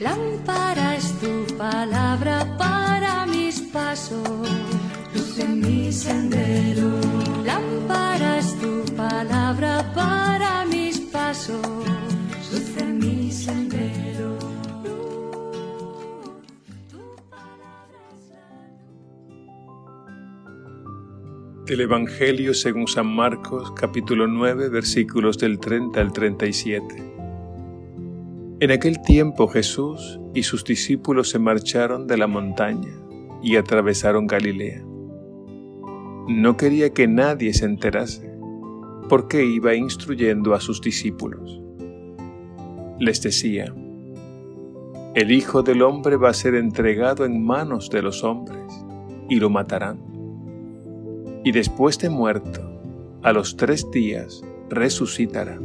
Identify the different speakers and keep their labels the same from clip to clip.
Speaker 1: Lámpara es tu palabra para mis pasos, luz en mi sendero. Lámpara es tu palabra para mis pasos, luz en mi sendero.
Speaker 2: Del Evangelio según San Marcos, capítulo 9, versículos del 30 al 37. En aquel tiempo Jesús y sus discípulos se marcharon de la montaña y atravesaron Galilea. No quería que nadie se enterase, porque iba instruyendo a sus discípulos. Les decía, el Hijo del Hombre va a ser entregado en manos de los hombres y lo matarán. Y después de muerto, a los tres días resucitará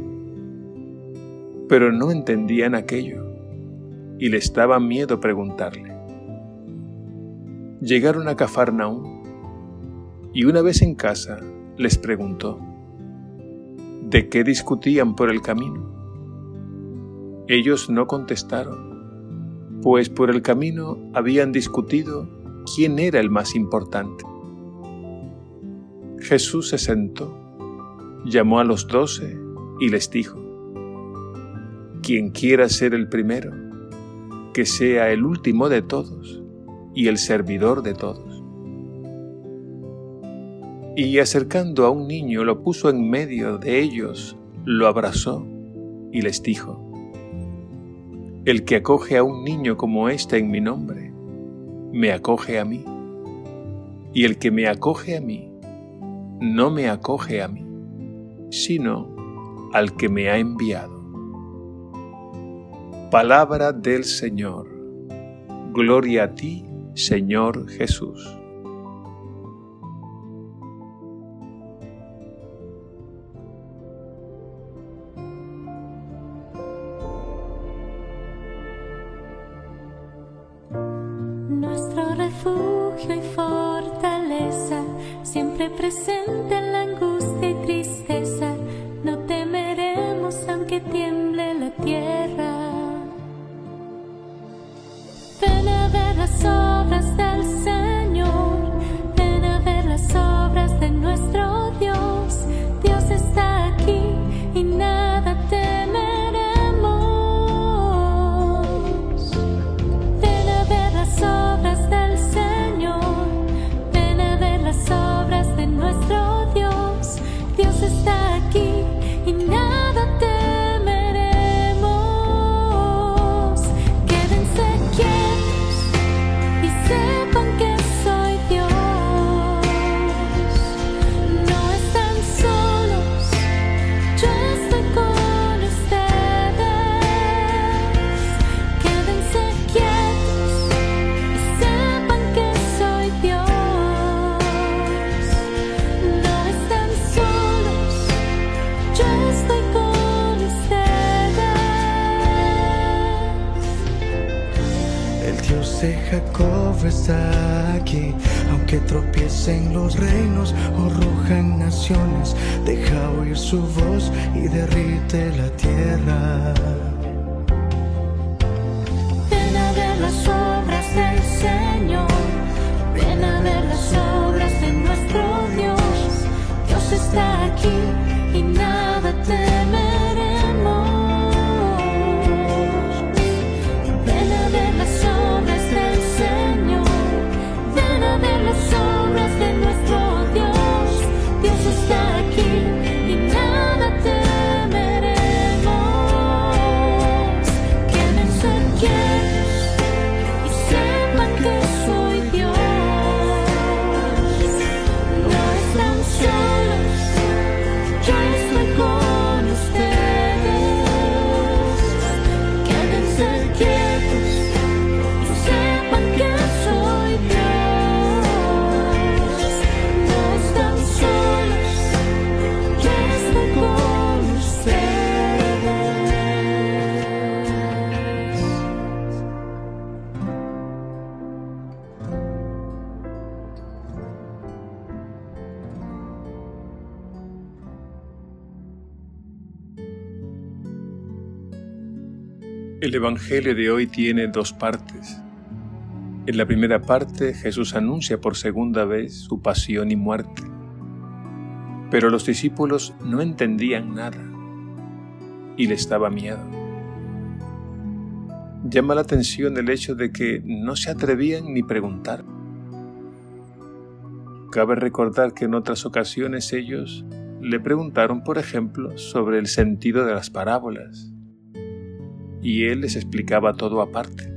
Speaker 2: pero no entendían aquello y les daba miedo preguntarle. Llegaron a Cafarnaúm y una vez en casa les preguntó, ¿de qué discutían por el camino? Ellos no contestaron, pues por el camino habían discutido quién era el más importante. Jesús se sentó, llamó a los doce y les dijo, quien quiera ser el primero, que sea el último de todos y el servidor de todos. Y acercando a un niño lo puso en medio de ellos, lo abrazó y les dijo, El que acoge a un niño como este en mi nombre, me acoge a mí. Y el que me acoge a mí, no me acoge a mí, sino al que me ha enviado. Palabra del Señor. Gloria a ti, Señor Jesús.
Speaker 1: Nuestro refugio y fortaleza, siempre presente en la angustia y tristeza,
Speaker 3: tropiecen los reinos o rujan naciones, deja oír su voz y derrite la tierra.
Speaker 1: Ven a ver las obras del Señor, ven a ver las obras de nuestro Dios. Dios está aquí y nada
Speaker 2: El Evangelio de hoy tiene dos partes. En la primera parte Jesús anuncia por segunda vez su pasión y muerte. Pero los discípulos no entendían nada y les daba miedo. Llama la atención el hecho de que no se atrevían ni preguntar. Cabe recordar que en otras ocasiones ellos le preguntaron, por ejemplo, sobre el sentido de las parábolas y él les explicaba todo aparte.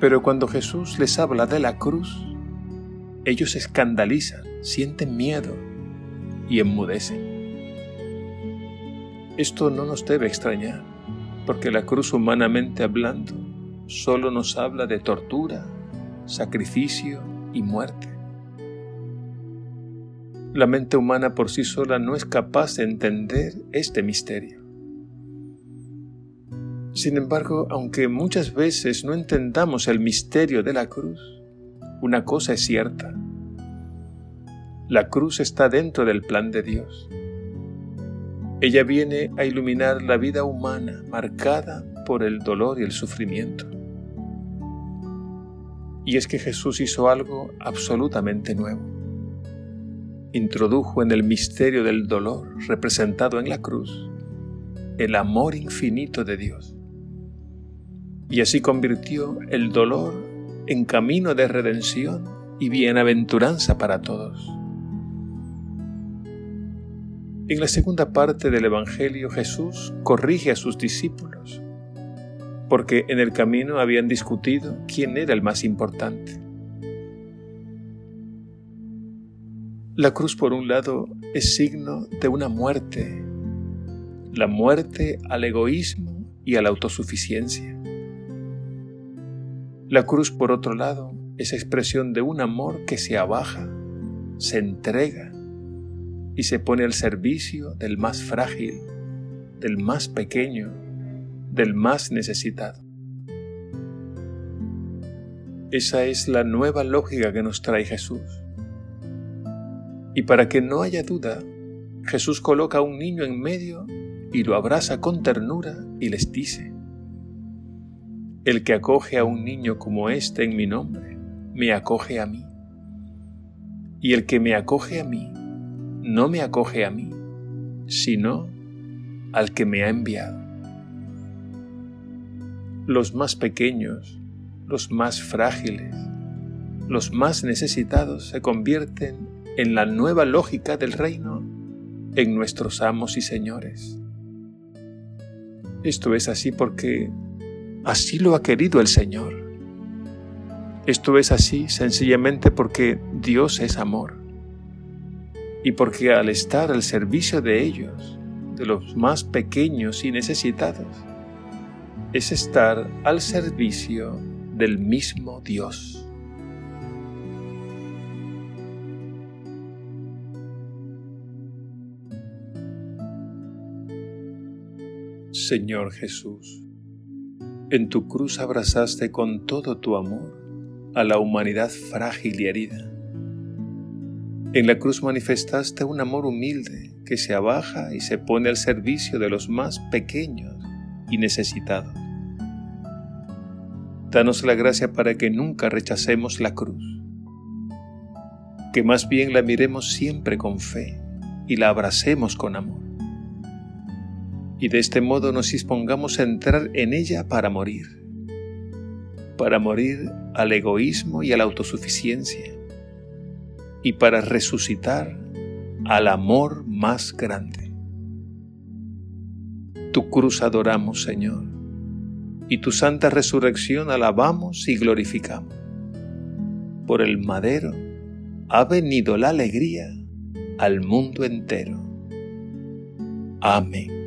Speaker 2: Pero cuando Jesús les habla de la cruz, ellos se escandalizan, sienten miedo y enmudecen. Esto no nos debe extrañar, porque la cruz humanamente hablando solo nos habla de tortura, sacrificio y muerte. La mente humana por sí sola no es capaz de entender este misterio. Sin embargo, aunque muchas veces no entendamos el misterio de la cruz, una cosa es cierta. La cruz está dentro del plan de Dios. Ella viene a iluminar la vida humana marcada por el dolor y el sufrimiento. Y es que Jesús hizo algo absolutamente nuevo. Introdujo en el misterio del dolor representado en la cruz el amor infinito de Dios y así convirtió el dolor en camino de redención y bienaventuranza para todos. En la segunda parte del Evangelio Jesús corrige a sus discípulos, porque en el camino habían discutido quién era el más importante. La cruz, por un lado, es signo de una muerte, la muerte al egoísmo y a la autosuficiencia. La cruz, por otro lado, es expresión de un amor que se abaja, se entrega y se pone al servicio del más frágil, del más pequeño, del más necesitado. Esa es la nueva lógica que nos trae Jesús. Y para que no haya duda, Jesús coloca a un niño en medio y lo abraza con ternura y les dice, el que acoge a un niño como este en mi nombre, me acoge a mí. Y el que me acoge a mí, no me acoge a mí, sino al que me ha enviado. Los más pequeños, los más frágiles, los más necesitados se convierten en la nueva lógica del reino, en nuestros amos y señores. Esto es así porque Así lo ha querido el Señor. Esto es así sencillamente porque Dios es amor y porque al estar al servicio de ellos, de los más pequeños y necesitados, es estar al servicio del mismo Dios. Señor Jesús, en tu cruz abrazaste con todo tu amor a la humanidad frágil y herida. En la cruz manifestaste un amor humilde que se abaja y se pone al servicio de los más pequeños y necesitados. Danos la gracia para que nunca rechacemos la cruz, que más bien la miremos siempre con fe y la abracemos con amor y de este modo nos dispongamos a entrar en ella para morir, para morir al egoísmo y a la autosuficiencia, y para resucitar al amor más grande. Tu cruz adoramos, Señor, y tu santa resurrección alabamos y glorificamos. Por el madero ha venido la alegría al mundo entero. Amén.